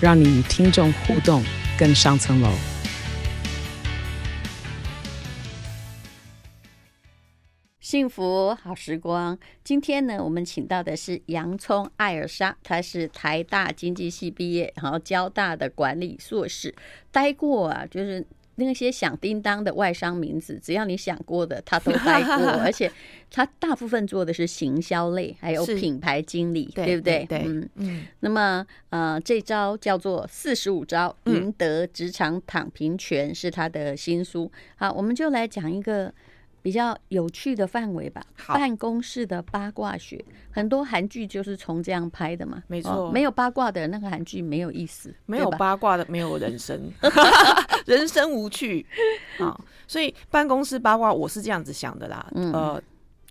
让你与听众互动更上层楼。幸福好时光，今天呢，我们请到的是洋葱艾尔莎，她是台大经济系毕业，然后交大的管理硕士，待过啊，就是那些响叮当的外商名字，只要你想过的，他都待过，而且他大部分做的是行销类，还有品牌经理，对不对？对，嗯嗯。那么呃，这招叫做四十五招赢得职场躺平权，是他的新书。好，我们就来讲一个。比较有趣的范围吧，办公室的八卦学，很多韩剧就是从这样拍的嘛。没错，哦，没有八卦的那个韩剧没有意思，没有八卦的没有人生，人生无趣啊。所以办公室八卦，我是这样子想的啦，嗯、呃，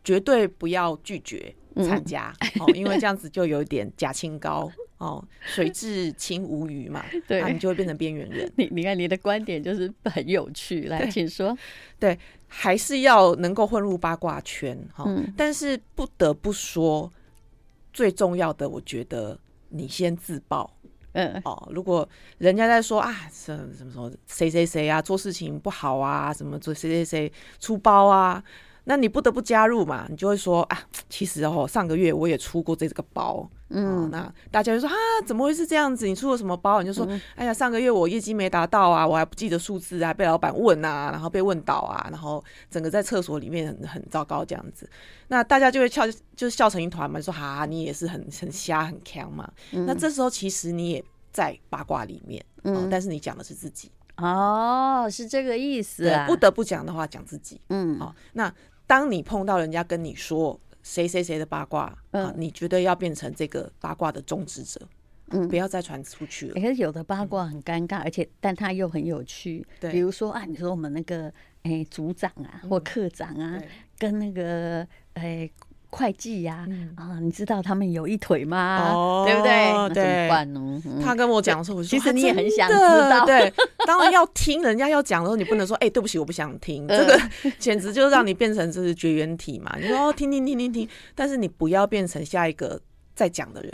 绝对不要拒绝参加，嗯哦，因为这样子就有点假清高。哦，水至清无鱼嘛，对，啊、你就会变成边缘人。你你看你的观点就是很有趣，来，请说。对，还是要能够混入八卦圈哈、哦嗯。但是不得不说，最重要的，我觉得你先自爆。嗯，哦，如果人家在说啊，什么什么什么谁谁谁啊，做事情不好啊，什么做谁谁谁出包啊。那你不得不加入嘛？你就会说啊，其实哦，上个月我也出过这个包，嗯，哦、那大家就说啊，怎么会是这样子？你出了什么包？你就说，嗯、哎呀，上个月我业绩没达到啊，我还不记得数字啊，被老板问啊，然后被问倒啊，然后整个在厕所里面很很糟糕这样子。那大家就会笑，就笑成一团嘛，就说哈、啊，你也是很很瞎很强嘛、嗯。那这时候其实你也在八卦里面，嗯，哦、但是你讲的是自己哦，是这个意思啊。不得不讲的话，讲自己，嗯，哦，那。当你碰到人家跟你说谁谁谁的八卦，嗯、啊，你觉得要变成这个八卦的终止者，嗯，不要再传出去了。可是有的八卦很尴尬，而且但它又很有趣。对，比如说啊，你说我们那个哎、欸、组长啊或科长啊，跟那个哎。欸会计呀、啊嗯，啊，你知道他们有一腿吗？哦、对不对？那怎么办呢？他跟我讲的时候，我说其实你也很想知道。对，当然要听人家要讲的时候，你不能说哎、欸，对不起，我不想听。呃、这个简直就是让你变成就是绝缘体嘛。你说哦，听听听听听，但是你不要变成下一个在讲的人。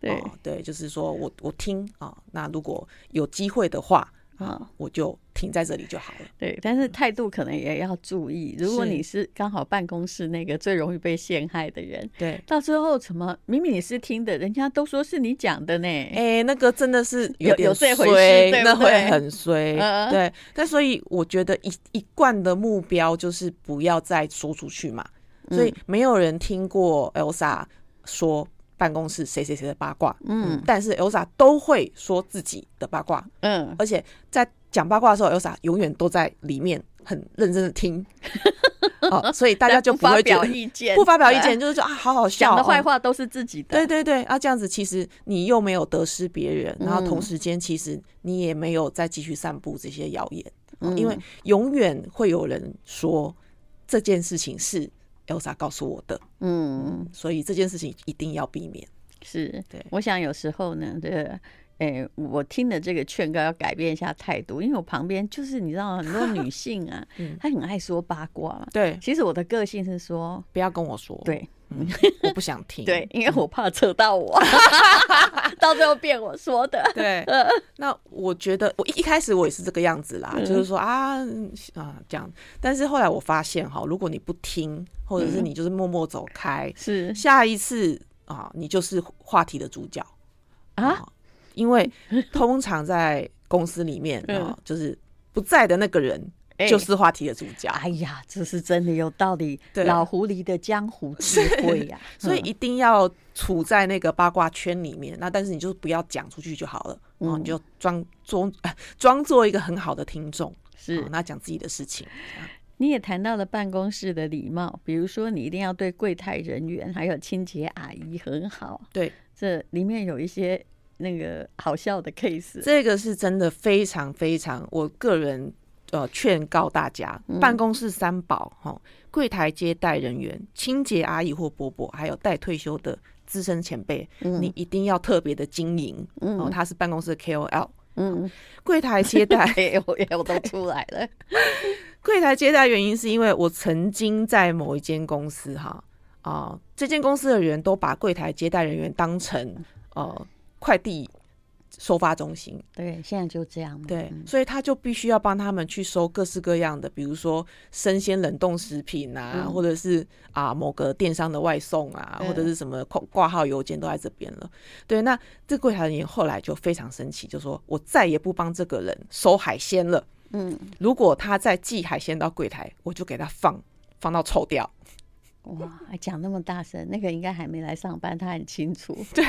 对、哦、对，就是说我我听啊、哦。那如果有机会的话。啊、哦，我就停在这里就好了。对，但是态度可能也要注意。如果你是刚好办公室那个最容易被陷害的人，对，到最后什么明明你是听的，人家都说是你讲的呢？哎、欸，那个真的是有，有这回事，对对，那会很衰。嗯、对，但所以我觉得一一贯的目标就是不要再说出去嘛。所以没有人听过 Elsa 说。办公室谁谁谁的八卦，嗯，但是 Elsa 都会说自己的八卦，嗯，而且在讲八卦的时候，Elsa 永远都在里面很认真的听，哦，所以大家就不会表意见，不发表意见就是说啊，好好笑，讲的坏话都是自己的，对对对，啊，这样子其实你又没有得失别人，然后同时间其实你也没有再继续散布这些谣言，嗯，因为永远会有人说这件事情是。Elsa 告诉我的，嗯，所以这件事情一定要避免。是，对，我想有时候呢，这个，哎、欸，我听了这个劝告要改变一下态度，因为我旁边就是你知道很多女性啊，她很爱说八卦。对，其实我的个性是说，不要跟我说。对。嗯，我不想听。对，因为我怕扯到我，到最后变我说的。对，那我觉得我一一开始我也是这个样子啦，嗯、就是说啊啊这样。但是后来我发现哈，如果你不听，或者是你就是默默走开，是、嗯、下一次啊，你就是话题的主角啊，啊。因为通常在公司里面啊，就是不在的那个人。就是话题的主角。哎呀，这是真的有道理。对，老狐狸的江湖智慧呀，所以一定要处在那个八卦圈里面。那但是你就不要讲出去就好了，嗯，你就装装 装作一个很好的听众，是那讲自己的事情。你也谈到了办公室的礼貌，比如说你一定要对柜台人员还有清洁阿姨很好。对，这里面有一些那个好笑的 case。这个是真的非常非常，我个人呃劝告大家，嗯、办公室三宝哈，柜台接待人员、清洁阿姨或伯伯，还有待退休的资深前辈，嗯、你一定要特别的经营。嗯，哦，他是办公室的 KOL。嗯，柜台接待，我我都出来了。柜台接待原因是因为我曾经在某一间公司哈啊，这间公司的人都把柜台接待人员当成呃快递。收发中心，对，现在就这样。对，所以他就必须要帮他们去收各式各样的，比如说生鲜冷冻食品啊，嗯、或者是啊某个电商的外送啊，嗯、或者是什么挂挂号邮件都在这边了。对，那这柜台人员后来就非常生气，就说我再也不帮这个人收海鲜了。嗯，如果他再寄海鲜到柜台，我就给他放放到臭掉。哇，还讲那么大声，那个应该还没来上班，他很清楚。对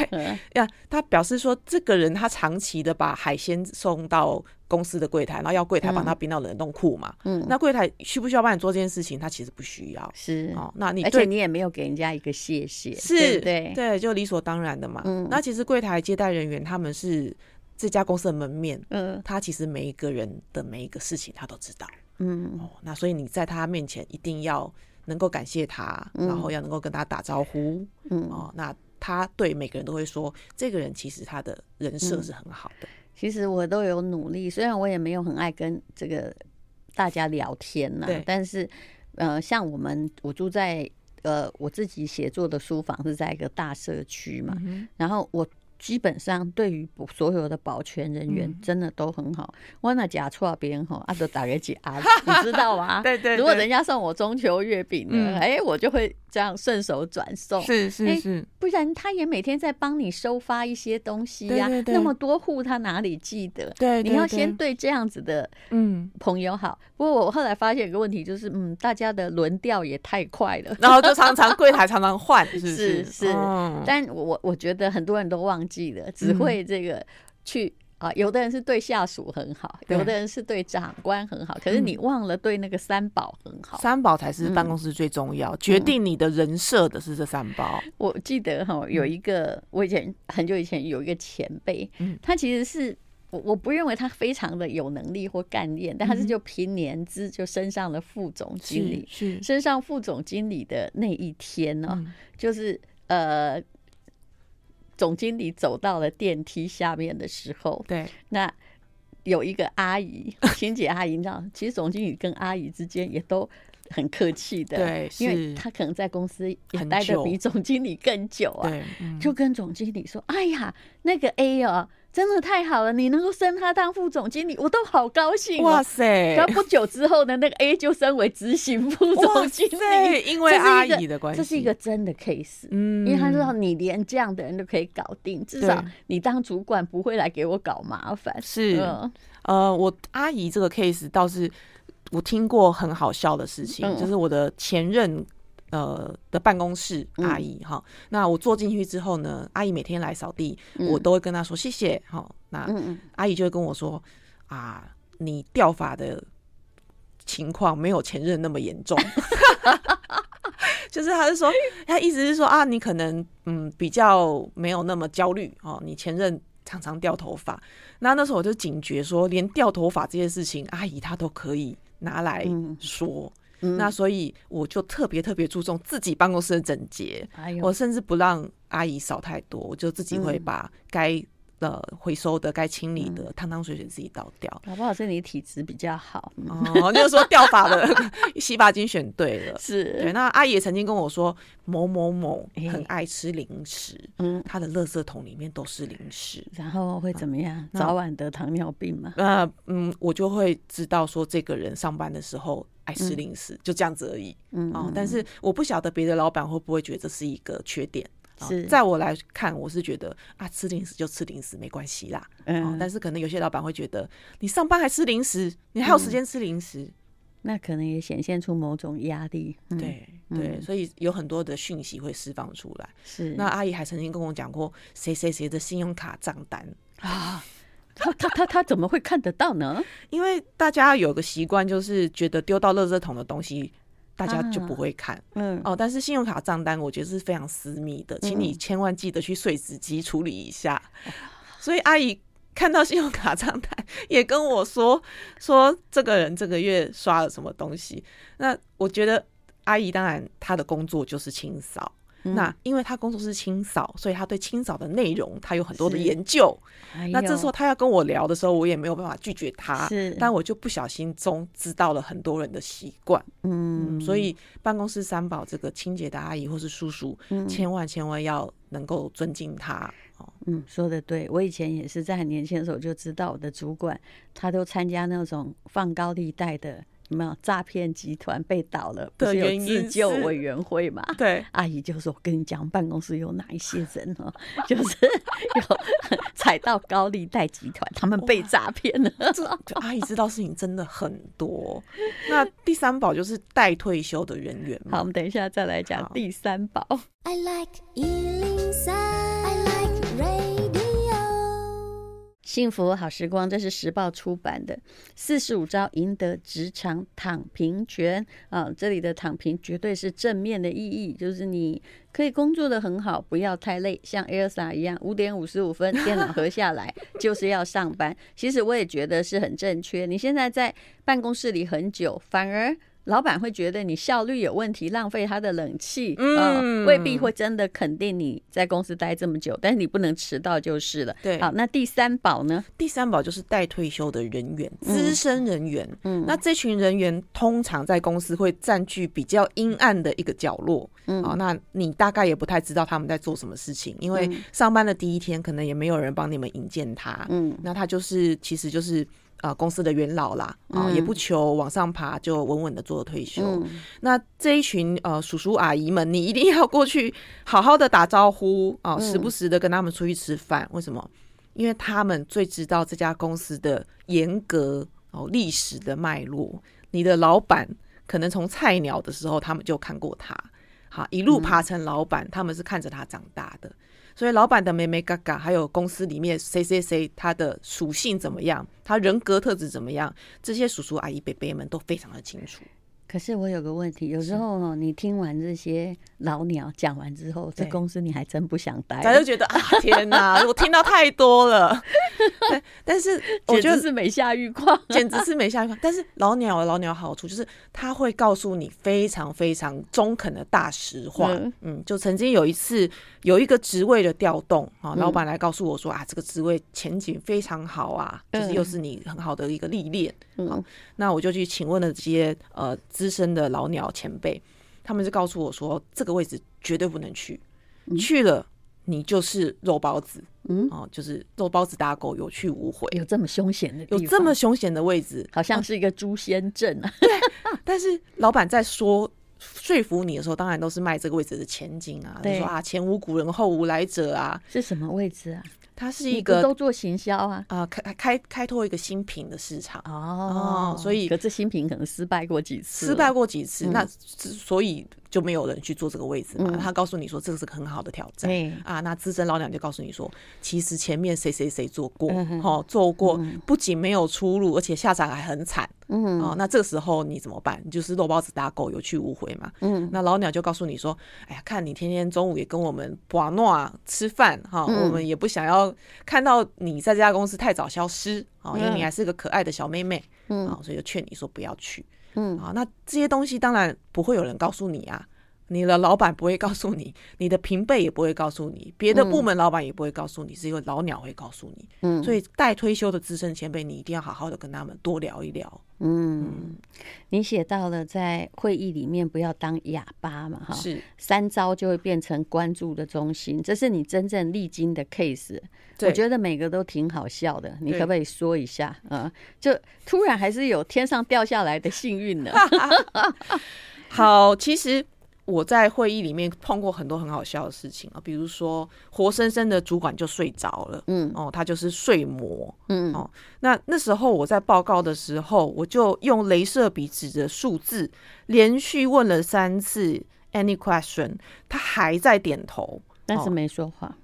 呀，他表示说，这个人他长期的把海鲜送到公司的柜台，然后要柜台帮他冰到冷冻库嘛。嗯，那柜台需不需要帮你做这件事情？他其实不需要。是哦，那你而且你也没有给人家一个谢谢，是，对对，就理所当然的嘛。嗯，那其实柜台接待人员他们是这家公司的门面，嗯，他其实每一个人的每一个事情他都知道。嗯，哦，那所以你在他面前一定要。能够感谢他，然后要能够跟他打招呼，嗯哦，那他对每个人都会说，这个人其实他的人设是很好的。嗯、其实我都有努力，虽然我也没有很爱跟这个大家聊天呐，对但是呃，像我们我住在呃我自己写作的书房是在一个大社区嘛，嗯、然后我。基本上对于所有的保全人员真的都很好。我那假错别人哈，阿都打个假，你知道吗？对，对对。如果人家送我中秋月饼呢，哎、嗯欸，我就会这样顺手转送。是是是、欸。不然他也每天在帮你收发一些东西呀、啊。对对对，那么多户，他哪里记得？对。你要先对这样子的嗯朋友好。嗯、不过我后来发现一个问题，就是嗯，大家的轮调也太快了，然后就常常柜台常常换，是 是，是但我我觉得很多人都忘记。记得只会这个去啊，有的人是对下属很好，有的人是对长官很好，可是你忘了对那个三宝很好。三宝才是办公室最重要，决定你的人设的是这三宝。我记得哈，有一个我以前很久以前有一个前辈，他其实是我我不认为他非常的有能力或干练，但他是就凭年资就升上了副总经理，是升上副总经理的那一天呢，就是呃。总经理走到了电梯下面的时候，对，那有一个阿姨，清洁阿姨，你知道，其实总经理跟阿姨之间也都很客气的，对，因为他可能在公司也待的比总经理更久啊，对，就跟总经理说：“哎呀，那个 A 哦。”真的太好了，你能够升他当副总经理，我都好高兴。哇塞！然后不久之后呢，那个 A 就升为执行副总经理，因为阿姨的关系，这是一个真的 case。嗯，因为他知道你连这样的人都可以搞定，至少你当主管不会来给我搞麻烦。是，呃，我阿姨这个 case 倒是我听过很好笑的事情，就是我的前任。呃的办公室阿姨哈，嗯、那我坐进去之后呢，阿姨每天来扫地，嗯、我都会跟她说谢谢哈。那阿姨就会跟我说啊，你掉发的情况没有前任那么严重，就是他是说，他意思是说啊，你可能嗯比较没有那么焦虑哦，你前任常常掉头发，那那时候我就警觉说，连掉头发这件事情，阿姨她都可以拿来说。嗯。那所以我就特别特别注重自己办公室的整洁，哎、我甚至不让阿姨扫太多，我就自己会把该呃回收的、该清理的汤汤水水自己倒掉。好不好？是你体质比较好哦，就是说掉发的 洗发精选对了。是对。那阿姨也曾经跟我说，某某某很爱吃零食，嗯，他的垃圾桶里面都是零食，然后会怎么样？嗯、早晚得糖尿病吗？那嗯，我就会知道说这个人上班的时候。爱吃零食，嗯、就这样子而已。嗯，哦，但是我不晓得别的老板会不会觉得这是一个缺点。是，在我来看，我是觉得啊，吃零食就吃零食没关系啦。嗯、哦，但是可能有些老板会觉得，你上班还吃零食，你还有时间吃零食，嗯、那可能也显现出某种压力。嗯、对对，所以有很多的讯息会释放出来。是，那阿姨还曾经跟我讲过，谁谁谁的信用卡账单啊。他他他他怎么会看得到呢？因为大家有个习惯，就是觉得丢到垃圾桶的东西，大家就不会看。嗯哦，但是信用卡账单，我觉得是非常私密的，请你千万记得去碎纸机处理一下。所以阿姨看到信用卡账单，也跟我说说这个人这个月刷了什么东西。那我觉得阿姨当然她的工作就是清扫。那因为他工作是清扫，所以他对清扫的内容他有很多的研究。那这时候他要跟我聊的时候，我也没有办法拒绝他。是，但我就不小心中知道了很多人的习惯。嗯，所以办公室三宝这个清洁的阿姨或是叔叔，千万千万要能够尊敬他。嗯，说的对，我以前也是在很年轻的时候就知道我的主管，他都参加那种放高利贷的。有没有诈骗集团被倒了？不是有自救委员会嘛？对，阿姨就说：“我跟你讲，办公室有哪一些人哦，就是有踩到高利贷集团，他们被诈骗了。”就阿姨知道事情真的很多。那第三宝就是待退休的人员嘛。好，我们等一下再来讲第三宝。I like 幸福好时光，这是时报出版的四十五招赢得职场躺平权啊！这里的躺平绝对是正面的意义，就是你可以工作的很好，不要太累，像 Elsa 一样，五点五十五分电脑合下来 就是要上班。其实我也觉得是很正确。你现在在办公室里很久，反而。老板会觉得你效率有问题，浪费他的冷气，嗯、呃，未必会真的肯定你在公司待这么久，但是你不能迟到就是了。对，好，那第三宝呢？第三宝就是待退休的人员，资深人员。嗯，那这群人员通常在公司会占据比较阴暗的一个角落。嗯，好，那你大概也不太知道他们在做什么事情，因为上班的第一天可能也没有人帮你们引荐他。嗯，那他就是，其实就是。啊、呃，公司的元老啦，啊、呃，也不求往上爬，就稳稳的做退休。嗯、那这一群呃叔叔阿姨们，你一定要过去好好的打招呼啊、呃，时不时的跟他们出去吃饭。嗯、为什么？因为他们最知道这家公司的严格哦历史的脉络。你的老板可能从菜鸟的时候，他们就看过他，好一路爬成老板，嗯、他们是看着他长大的。所以老板的妹妹嘎嘎，还有公司里面谁谁谁他的属性怎么样，他人格特质怎么样，这些叔叔阿姨伯伯们都非常的清楚。可是我有个问题，有时候哦，你听完这些老鸟讲完之后，这公司你还真不想待，咱就觉得啊，天哪，我听到太多了。但是 我觉得是没下愈况，简直是没下愈况。但是老鸟有老鸟好处就是他会告诉你非常非常中肯的大实话。嗯，嗯，就曾经有一次有一个职位的调动啊，老板来告诉我说啊，这个职位前景非常好啊，就是又是你很好的一个历练。嗯，那我就去请问了这些呃。资深的老鸟前辈，他们就告诉我说，这个位置绝对不能去，嗯、去了你就是肉包子，嗯，哦，就是肉包子打狗，有去无回。有这么凶险的，有这么凶险的位置，好像是一个诛仙阵啊。对，但是老板在说说服你的时候，当然都是卖这个位置的前景啊，对说啊，前无古人后无来者啊，是什么位置啊？它是一个都做行销啊，啊、呃，开开开拓一个新品的市场哦，所以可这新品可能失败过几次，失败过几次，嗯、那所以。就没有人去坐这个位置嘛？嗯、他告诉你说这个是个很好的挑战，对啊。那资深老鸟就告诉你说，其实前面谁谁谁做过，哈、嗯哼，做过，不仅没有出路，而且下场还很惨。嗯，哦，那这个时候你怎么办？你就是肉包子打狗，有去无回嘛。嗯，那老鸟就告诉你说，哎呀，看你天天中午也跟我们玩啊吃饭，哈，嗯、我们也不想要看到你在这家公司太早消失，哦，因为你还是个可爱的小妹妹，嗯，所以就劝你说不要去。嗯，啊，那这些东西当然不会有人告诉你啊，你的老板不会告诉你，你的平辈也不会告诉你，别的部门老板也不会告诉你，只有老鸟会告诉你。嗯，所以待退休的资深前辈，你一定要好好的跟他们多聊一聊。嗯，嗯，你写到了在会议里面不要当哑巴嘛，哈，是三招就会变成关注的中心，这是你真正历经的 case。我觉得每个都挺好笑的，你可不可以说一下？啊嗯，就突然还是有天上掉下来的幸运呢？好，其实。我在会议里面碰过很多很好笑的事情啊，比如说活生生的主管就睡着了，嗯，哦，他就是睡魔，嗯，哦，那那时候我在报告的时候，我就用镭射笔指着数字，连续问了三次 any question，他还在点头，但是没说话，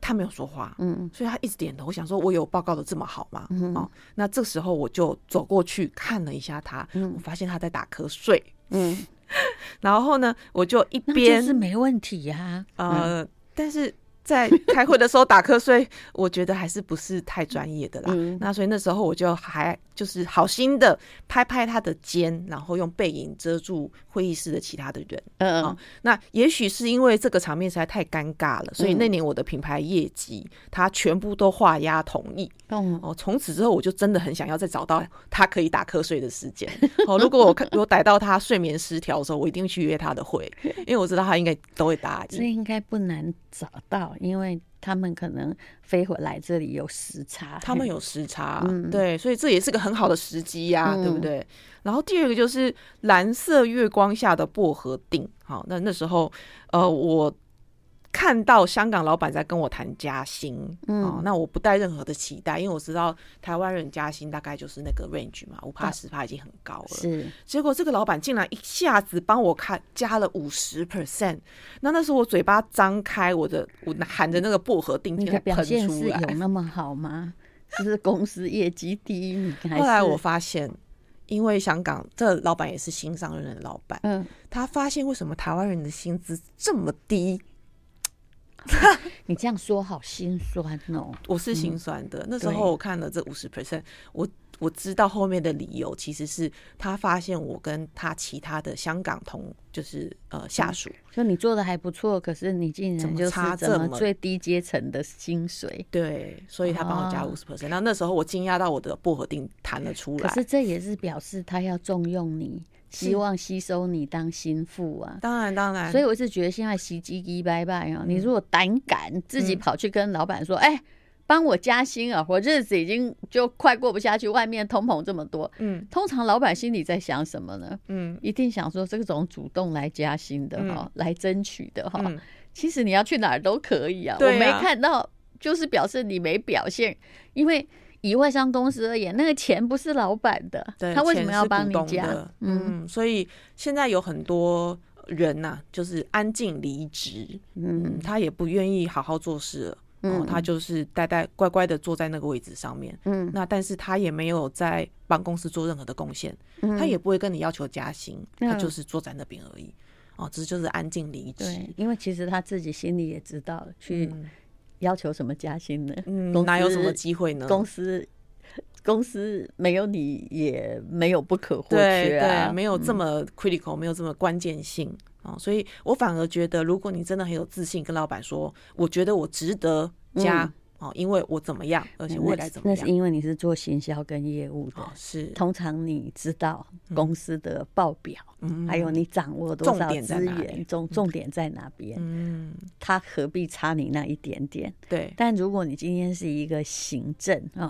他没有说话，嗯，所以他一直点头。我想说，我有报告的这么好吗？嗯，哦，那这时候我就走过去看了一下他，嗯，我发现他在打瞌睡，嗯。然后呢，我就一边是没问题呀，呃，但是在开会的时候打瞌睡，我觉得还是不是太专业的啦。嗯、那所以那时候我就还就是好心的拍拍他的肩，然后用背影遮住会议室的其他的人。嗯，嗯、哦，那也许是因为这个场面实在太尴尬了，所以那年我的品牌业绩他全部都画押同意。嗯，哦，从此之后我就真的很想要再找到他可以打瞌睡的时间。哦，如果我看我逮到他睡眠失调的时候，我一定会去约他的会，因为我知道他应该都会答应。这应该不难找到。因为他们可能飞回来这里有时差，他们有时差，嗯、对，所以这也是个很好的时机呀、啊，嗯、对不对？然后第二个就是蓝色月光下的薄荷顶，好，那那时候呃我。看到香港老板在跟我谈加薪，嗯、哦，那我不带任何的期待，因为我知道台湾人加薪大概就是那个 range 嘛，五趴十趴已经很高了。是，结果这个老板竟然一下子帮我看加了五十 percent，那那时候我嘴巴张开，我的我喊着那个薄荷定，你的表现是有那么好吗？是不是公司业绩第一名？后来我发现，因为香港这老板也是新上任的老板，嗯，他发现为什么台湾人的薪资这么低。你这样说好心酸哦！我是心酸的。嗯、那时候我看了这五十 percent，我我知道后面的理由其实是他发现我跟他其他的香港同就是呃下属，就你做的还不错，可是你竟然就是差这么最低阶层的薪水。对，所以他帮我加五十 percent。然后那时候我惊讶到我的薄荷定弹了出来。可是这也是表示他要重用你。希望吸收你当心腹啊！当然当然，所以我是觉得现在洗鸡鸡拜拜啊！你如果胆敢自己跑去跟老板说：“哎、嗯，帮、欸、我加薪啊！我日子已经就快过不下去，外面通膨这么多。”嗯，通常老板心里在想什么呢？嗯，一定想说这种主动来加薪的哈，嗯、来争取的哈，嗯、其实你要去哪儿都可以啊。啊我没看到，就是表示你没表现，因为。以外商公司而言，那个钱不是老板的，对他为什么要帮你加？嗯，嗯，所以现在有很多人呐、啊，就是安静离职，嗯，他也不愿意好好做事了，嗯，他就是呆呆乖乖的坐在那个位置上面，嗯，那但是他也没有在帮公司做任何的贡献，嗯，他也不会跟你要求加薪，嗯，他就是坐在那边而已，哦，这就是安静离职。对，因为其实他自己心里也知道去。嗯要求什么加薪呢？嗯，哪有什么机会呢？公司公司没有你也没有不可或缺啊，对，没有这么 critical，、嗯、没有这么关键性啊，所以我反而觉得，如果你真的很有自信，跟老板说，我觉得我值得加。嗯哦，因为我怎么样，而且未来怎么样？那是因为你是做行销跟业务的，是通常你知道公司的报表，还有你掌握多少资源，重重点在哪边？嗯，他何必差你那一点点？对。但如果你今天是一个行政啊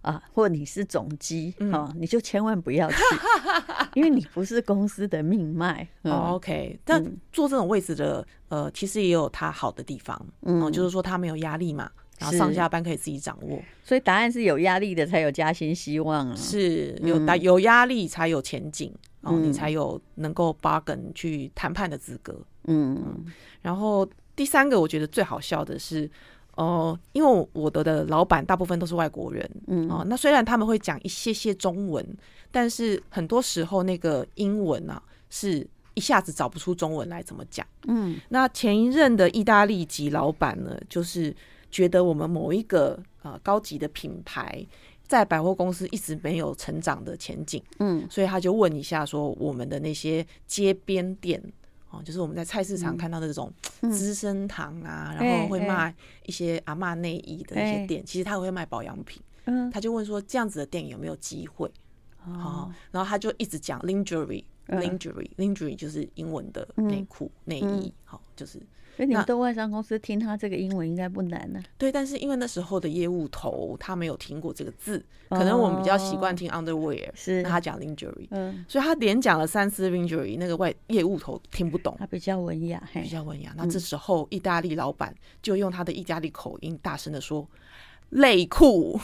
啊，或你是总机啊，你就千万不要去，因为你不是公司的命脉。OK，但做这种位置的，呃，其实也有他好的地方，嗯，就是说他没有压力嘛。然后上下班可以自己掌握，所以答案是有压力的才有加薪希望啊，是有打有压力才有前景，然后你才有能够 bargain 去谈判的资格。嗯，然后第三个我觉得最好笑的是，哦，因为我的的老板大部分都是外国人，嗯，哦，那虽然他们会讲一些些中文，但是很多时候那个英文啊是一下子找不出中文来怎么讲。嗯，那前一任的意大利籍老板呢，就是。觉得我们某一个呃高级的品牌在百货公司一直没有成长的前景，嗯，所以他就问一下说，我们的那些街边店哦，就是我们在菜市场看到的这种资生堂啊，嗯、然后会卖一些阿嬷内衣的一些店，其实他会卖保养品，嗯，他就问说这样子的店有没有机会？哦，然后他就一直讲 lingerie，lingerie，lingerie 就是英文的内裤内衣，好，就是。所以你们的外商公司听他这个英文应该不难呢？对，但是因为那时候的业务头他没有听过这个字，可能我们比较习惯听 underwear，是那他讲 lingerie，嗯，所以他连讲了三次 lingerie，那个外业务头听不懂，他比较文雅，比较文雅。那这时候意大利老板就用他的意大利口音大声的说：“内裤，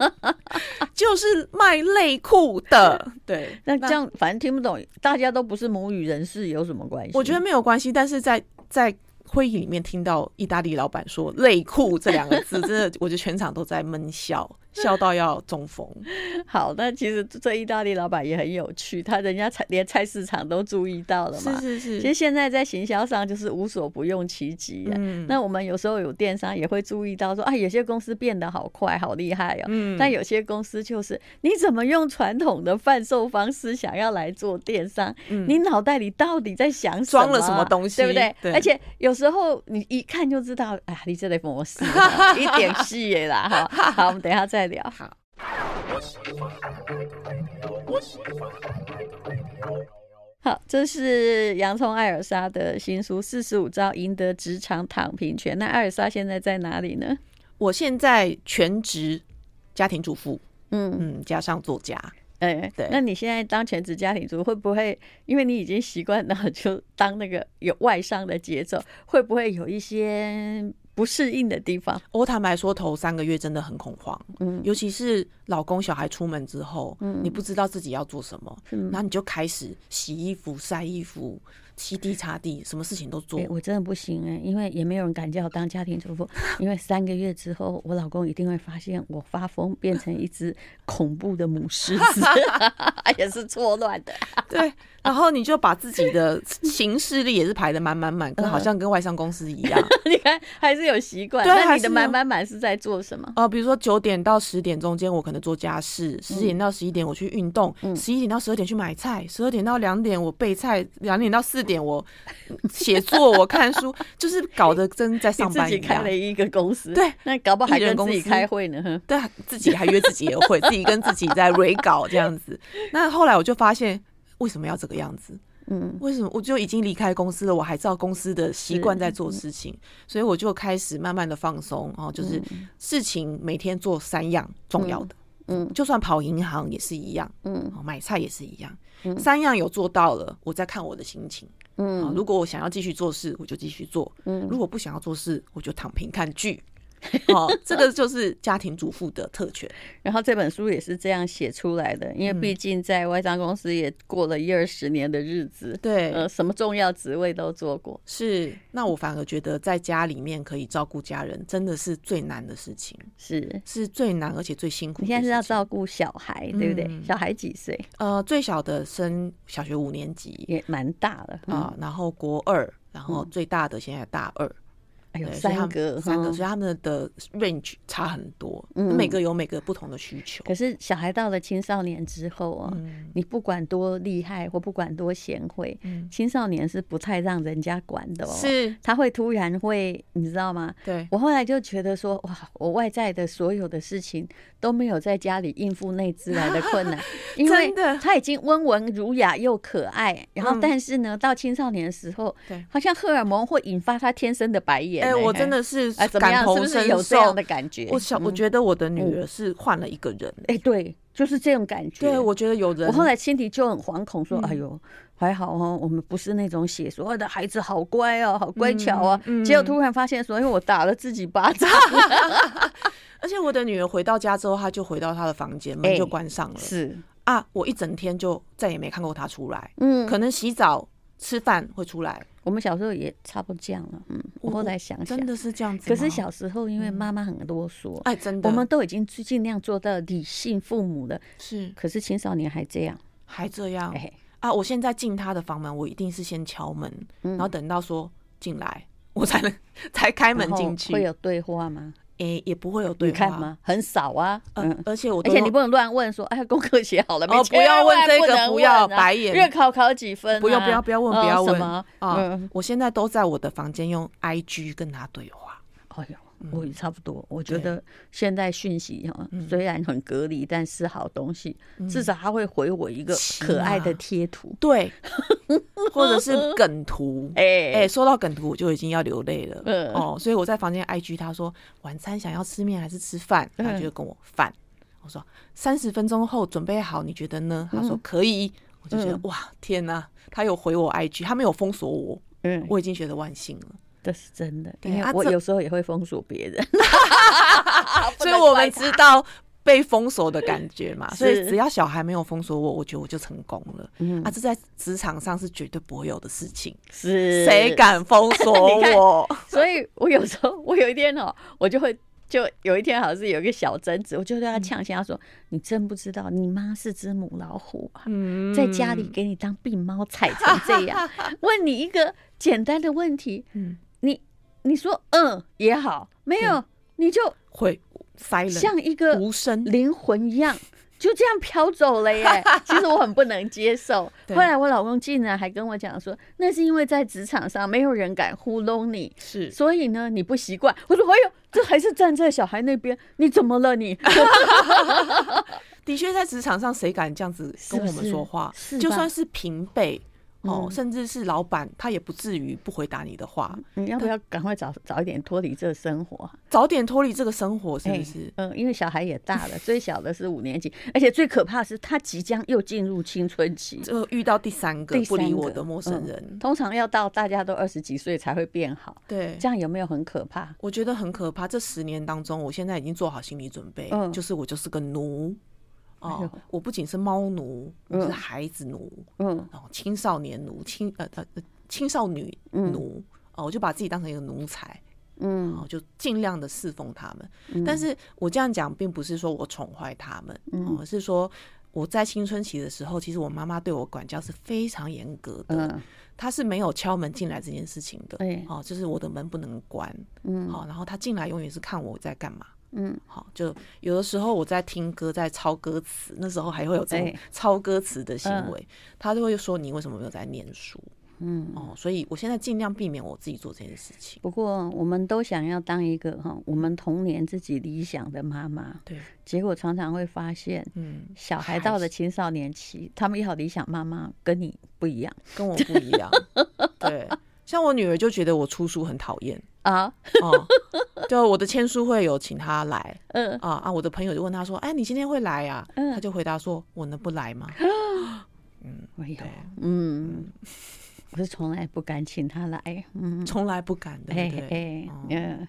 就是卖内裤的。”对，那这样反正听不懂，大家都不是母语人士，有什么关系？我觉得没有关系，但是在在会议里面听到意大利老板说“内裤”这两个字，真的，我觉得全场都在闷笑。笑到要中风。好，那其实这意大利老板也很有趣，他人家菜连菜市场都注意到了嘛。是是是。其实现在在行销上就是无所不用其极。嗯。那我们有时候有电商也会注意到说啊，有些公司变得好快，好厉害哦。嗯。但有些公司就是你怎么用传统的贩售方式想要来做电商？嗯。你脑袋里到底在想什么？装了什么东西？对不对？对。而且有时候你一看就知道，哎呀，你这类模式一点戏耶啦哈。好，我们等一下再聊。好。好，这是洋葱艾尔莎的新书《四十五招赢得职场躺平权》。那艾尔莎现在在哪里呢？我现在全职家庭主妇，嗯嗯，加上作家。哎、欸，对。那你现在当全职家庭主妇，会不会因为你已经习惯了就当那个有外商的节奏，会不会有一些？不适应的地方，我坦白说，头三个月真的很恐慌，嗯，尤其是老公小孩出门之后，嗯，你不知道自己要做什么，嗯，然后你就开始洗衣服、晒衣服。吸地擦地，什么事情都做。欸、我真的不行哎、欸，因为也没有人敢叫我当家庭主妇。因为三个月之后，我老公一定会发现我发疯，变成一只恐怖的母狮子，也是错乱的。对，然后你就把自己的行事历也是排的满满满，跟好像跟外商公司一样。你看，还是有习惯。那你的满满满是在做什么？哦、呃，比如说九点到十点中间，我可能做家事；十点到十一点我去运动；十一点到十二点去买菜；十二点到两点我备菜；两点到四点。我 写作，我看书，就是搞得真在上班一样。自己开了一个公司，对，那搞不好还跟自己开会呢。对，自己还约自己也会，自己跟自己在 re 稿这样子。那后来我就发现，为什么要这个样子？嗯，为什么我就已经离开公司了，我还照公司的习惯在做事情，所以我就开始慢慢的放松，哦就是事情每天做三样重要的。嗯，就算跑银行也是一样，嗯，买菜也是一样。三样有做到了，我再看我的心情。嗯，如果我想要继续做事，我就继续做。嗯，如果不想要做事，我就躺平看剧。哦，这个就是家庭主妇的特权。然后这本书也是这样写出来的，因为毕竟在外商公司也过了一二十年的日子，对，呃，什么重要职位都做过。是，那我反而觉得在家里面可以照顾家人，真的是最难的事情，是是最难而且最辛苦。你现在是要照顾小孩，对不对？嗯、小孩几岁？呃，最小的升小学五年级，也蛮大了啊、嗯呃。然后国二，然后最大的现在大二。哎呦，三个三个，所以他们的 range 差很多，嗯，每个有每个不同的需求。可是小孩到了青少年之后啊，你不管多厉害或不管多贤惠，青少年是不太让人家管的哦。是，他会突然会，你知道吗？对，我后来就觉得说，哇，我外在的所有的事情都没有在家里应付内自来的困难，因为他已经温文儒雅又可爱，然后但是呢，到青少年的时候，对，好像荷尔蒙会引发他天生的白眼。哎、欸，我真的是感同身受，是是有这样的感觉。我想，我觉得我的女儿是换了一个人。哎、嗯欸，对，就是这种感觉。对，我觉得有人。我后来心里就很惶恐，说：“嗯、哎呦，还好哦，我们不是那种写说的孩子好乖哦，好乖巧啊。嗯”嗯、结果突然发现说，因为我打了自己巴掌。而且我的女儿回到家之后，她就回到她的房间，门就关上了。欸、是啊，我一整天就再也没看过她出来。嗯，可能洗澡、吃饭会出来。我们小时候也差不多这样了，嗯，我后来想想，真的是这样子。可是小时候因为妈妈很啰嗦，哎，真的，我们都已经尽量做到理性父母了，是。可是青少年还这样，还这样，哎啊！我现在进他的房门，我一定是先敲门，然后等到说进来，我才能 才开门进去。会有对话吗？诶，也不会有对话吗？很少啊，嗯，而且我，而且你不能乱问说，哎，功课写好了没？哦，不要问这个，不要白眼。月考考几分？不要不要不要问，不要问啊！我现在都在我的房间用 IG 跟他对话。哎呦。我也差不多，我觉得现在讯息哈，虽然很隔离，但是好东西，至少他会回我一个可爱的贴图，对，或者是梗图，哎。哎，说到梗图我就已经要流泪了，哦，所以我在房间 IG 他说晚餐想要吃面还是吃饭，他就跟我饭，我说三十分钟后准备好，你觉得呢？他说可以，我就觉得哇天哪，他有回我 IG，他没有封锁我，嗯，我已经觉得万幸了。这是真的，因为我有时候也会封锁别人 所以我们知道被封锁的感觉嘛。所以只要小孩没有封锁我，我觉得我就成功了。嗯啊，这在职场上是绝对不会有的事情。是谁敢封锁我？所以我有时候，我有一天哦，我就会就有一天好像是有一个小争执，我就对他呛声，他说：“你真不知道，你妈是只母老虎啊，在家里给你当病猫踩成这样。问你一个简单的问题，你你说嗯也好，没有你就会塞了，像一个无声灵魂一样。”就这样飘走了耶！其实我很不能接受。后来我老公竟然还跟我讲说，那是因为在职场上没有人敢糊弄你，是所以呢你不习惯。我说哎呦，这还是站在小孩那边，你怎么了你？的确，在职场上谁敢这样子跟我们说话？是是就算是平辈。哦，甚至是老板，他也不至于不回答你的话。你要不要赶快早早一点脱离这个生活？早点脱离这个生活，是不是？嗯，因为小孩也大了，最小的是五年级，而且最可怕的是他即将又进入青春期，就遇到第三个不理我的陌生人。通常要到大家都二十几岁才会变好。对，这样有没有很可怕？我觉得很可怕。这十年当中，我现在已经做好心理准备，嗯就是我就是个奴。哦，我不仅是猫奴，我是孩子奴，嗯，然后青少年奴，青呃呃青少女奴，哦，我就把自己当成一个奴才，嗯，哦就尽量的侍奉他们。但是我这样讲，并不是说我宠坏他们，而是说我在青春期的时候，其实我妈妈对我管教是非常严格的，她是没有敲门进来这件事情的，哦，就是我的门不能关，嗯，好，然后她进来永远是看我在干嘛。嗯，好，就有的时候我在听歌，在抄歌词，那时候还会有这种抄歌词的行为，他就会说你为什么没有在念书？嗯，哦，所以我现在尽量避免我自己做这件事情。不过我们都想要当一个哈，我们童年自己理想的妈妈，对，结果常常会发现，嗯，小孩到了青少年期，他们要理想妈妈跟你不一样，跟我不一样，对。像我女儿就觉得我出书很讨厌啊，哦就我的签书会有请她来，嗯啊啊，我的朋友就问她说，哎，你今天会来呀啊？她就回答说，我能不来吗？嗯，没有，嗯，我是从来不敢请她来，嗯，从来不敢的，对，嗯，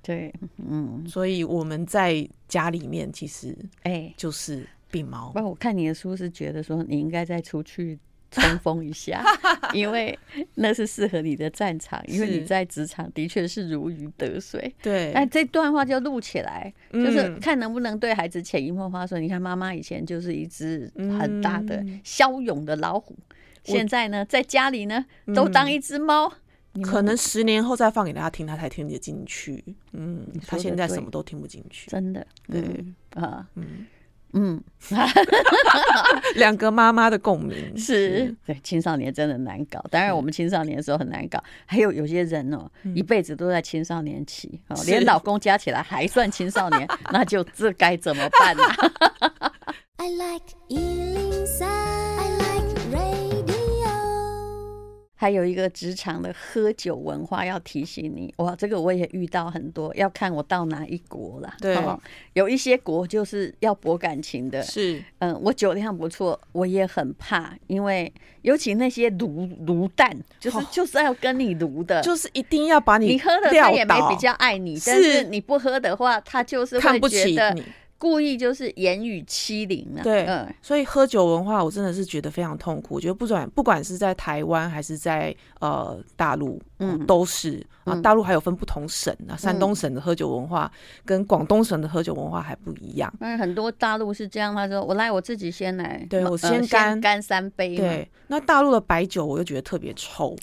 对，嗯，所以我们在家里面其实，哎，就是病猫。不，我看你的书是觉得说你应该再出去。冲锋一下，因为那是适合你的战场，因为你在职场的确是如鱼得水。对，那这段话就录起来，就是看能不能对孩子潜移默化说：你看，妈妈以前就是一只很大的骁勇的老虎，现在呢，在家里呢都当一只猫。可能十年后再放给大家听，他才听得进去。嗯，他现在什么都听不进去，真的。对啊，嗯。嗯，两个妈妈的共鸣是对青少年真的难搞。当然，我们青少年的时候很难搞。还有有些人哦，一辈子都在青少年期，连老公加起来还算青少年，那就这该怎么办呢？I like 还有一个职场的喝酒文化要提醒你，哇，这个我也遇到很多，要看我到哪一国了。对，有一些国就是要博感情的。是，嗯，我酒量不错，我也很怕，因为尤其那些卤卤蛋，就是就是要跟你卤的，就是一定要把你你喝了，他也没比较爱你，但是你不喝的话，他就是看不起你。故意就是言语欺凌了，对，嗯，所以喝酒文化我真的是觉得非常痛苦。我觉得不管不管是在台湾还是在呃大陆，嗯，都是啊。大陆还有分不同省啊，山东省的喝酒文化跟广东省的喝酒文化还不一样。那很多大陆是这样，他说我来我自己先来，对我先干干三杯。对，那大陆的白酒我又觉得特别臭，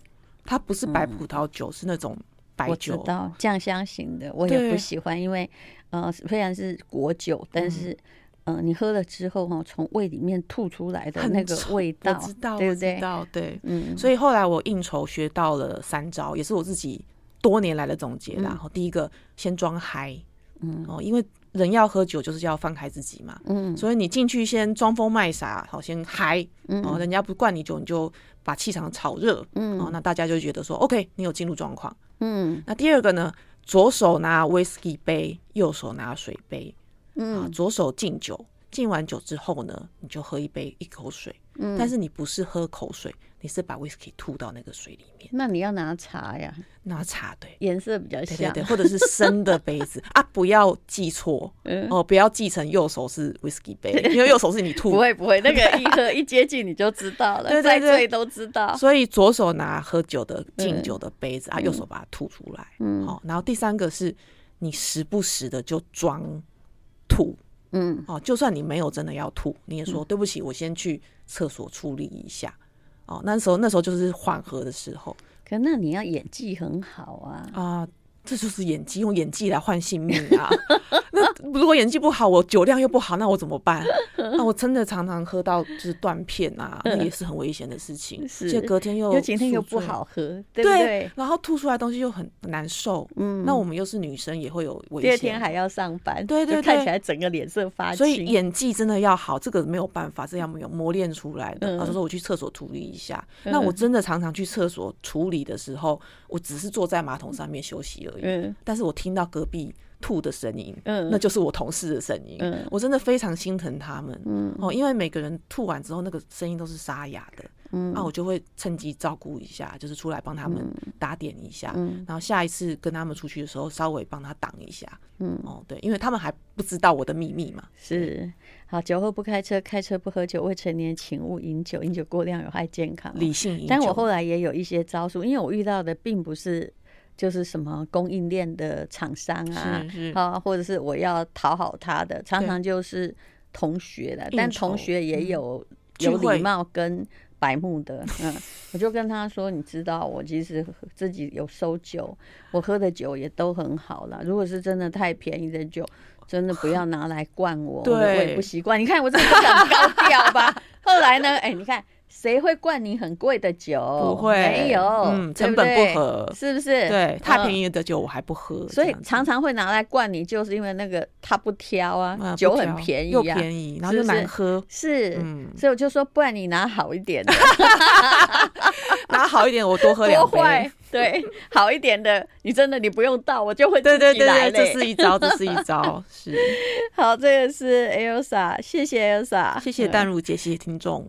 它不是白葡萄酒，是那种白酒，我知道酱香型的，我也不喜欢，因为。呃，虽然是果酒，但是，嗯、呃，你喝了之后哈，从胃里面吐出来的那个味道，我知道，对不对？知道，对，嗯。所以后来我应酬学到了三招，也是我自己多年来的总结。然后第一个，先装嗨，嗯，哦，因为人要喝酒就是要放开自己嘛，嗯。所以你进去先装疯卖傻，好，先嗨，嗯，哦，人家不灌你酒，你就把气场炒热，嗯，哦，那大家就觉得说，OK，你有进入状况，嗯。那第二个呢？左手拿威士忌杯，右手拿水杯，嗯，啊，左手敬酒，敬完酒之后呢，你就喝一杯，一口水，嗯，但是你不是喝口水。你是把威士忌吐到那个水里面？那你要拿茶呀，拿茶对，颜色比较像，对，或者是深的杯子。啊，不要记错。哦，不要记成右手是威士忌杯，因为右手是你吐。不会不会，那个一喝 一接近你就知道了，在醉都知道。所以左手拿喝酒的敬酒的杯子啊，右手把它吐出来。嗯，好，然后第三个是你时不时的就装吐，嗯，哦，就算你没有真的要吐，你也说、嗯、对不起，我先去厕所处理一下。哦，那时候那时候就是缓和的时候。可那你要演技很好啊啊！这就是演技，用演技来换性命啊！那如果演技不好，我酒量又不好，那我怎么办？那我真的常常喝到就是断片啊，那也是很危险的事情。是，就隔天又有几天又不好喝，对不对？然后吐出来东西又很难受。嗯，那我们又是女生，也会有危险。第二天还要上班，对对对，看起来整个脸色发青。所以演技真的要好，这个没有办法，这样没有磨练出来的。他说我去厕所处理一下，那我真的常常去厕所处理的时候，我只是坐在马桶上面休息而已。嗯，但是我听到隔壁吐的声音，嗯，那就是我同事的声音，嗯，我真的非常心疼他们，嗯，哦，因为每个人吐完之后，那个声音都是沙哑的，嗯，那我就会趁机照顾一下，就是出来帮他们打点一下，嗯，然后下一次跟他们出去的时候，稍微帮他挡一下，嗯，哦，对，因为他们还不知道我的秘密嘛，是，好，酒后不开车，开车不喝酒，未成年请勿饮酒，饮酒过量有害健康，理性饮酒。但我后来也有一些招数，因为我遇到的并不是。就是什么供应链的厂商啊，啊，或者是我要讨好他的，常常就是同学的，但同学也有有礼貌跟白目的，嗯，我就跟他说，你知道，我其实自己有收酒，我喝的酒也都很好了。如果是真的太便宜的酒，真的不要拿来灌我，我也不习惯。你看我这个很高调吧？后来呢？哎，你看。谁会灌你很贵的酒？不会，没有，嗯，成本不合，是不是？对，太便宜的酒我还不喝，所以常常会拿来灌你，就是因为那个他不挑啊，酒很便宜，又便宜，然后又难喝，是，所以我就说，不然你拿好一点的，拿好一点，我多喝两杯。对，好一点的，你真的你不用倒，我就会自己来。对对对，这是一招，这是一招，是。好，这个是 Elsa，谢谢 Elsa，谢谢淡如姐，谢谢听众。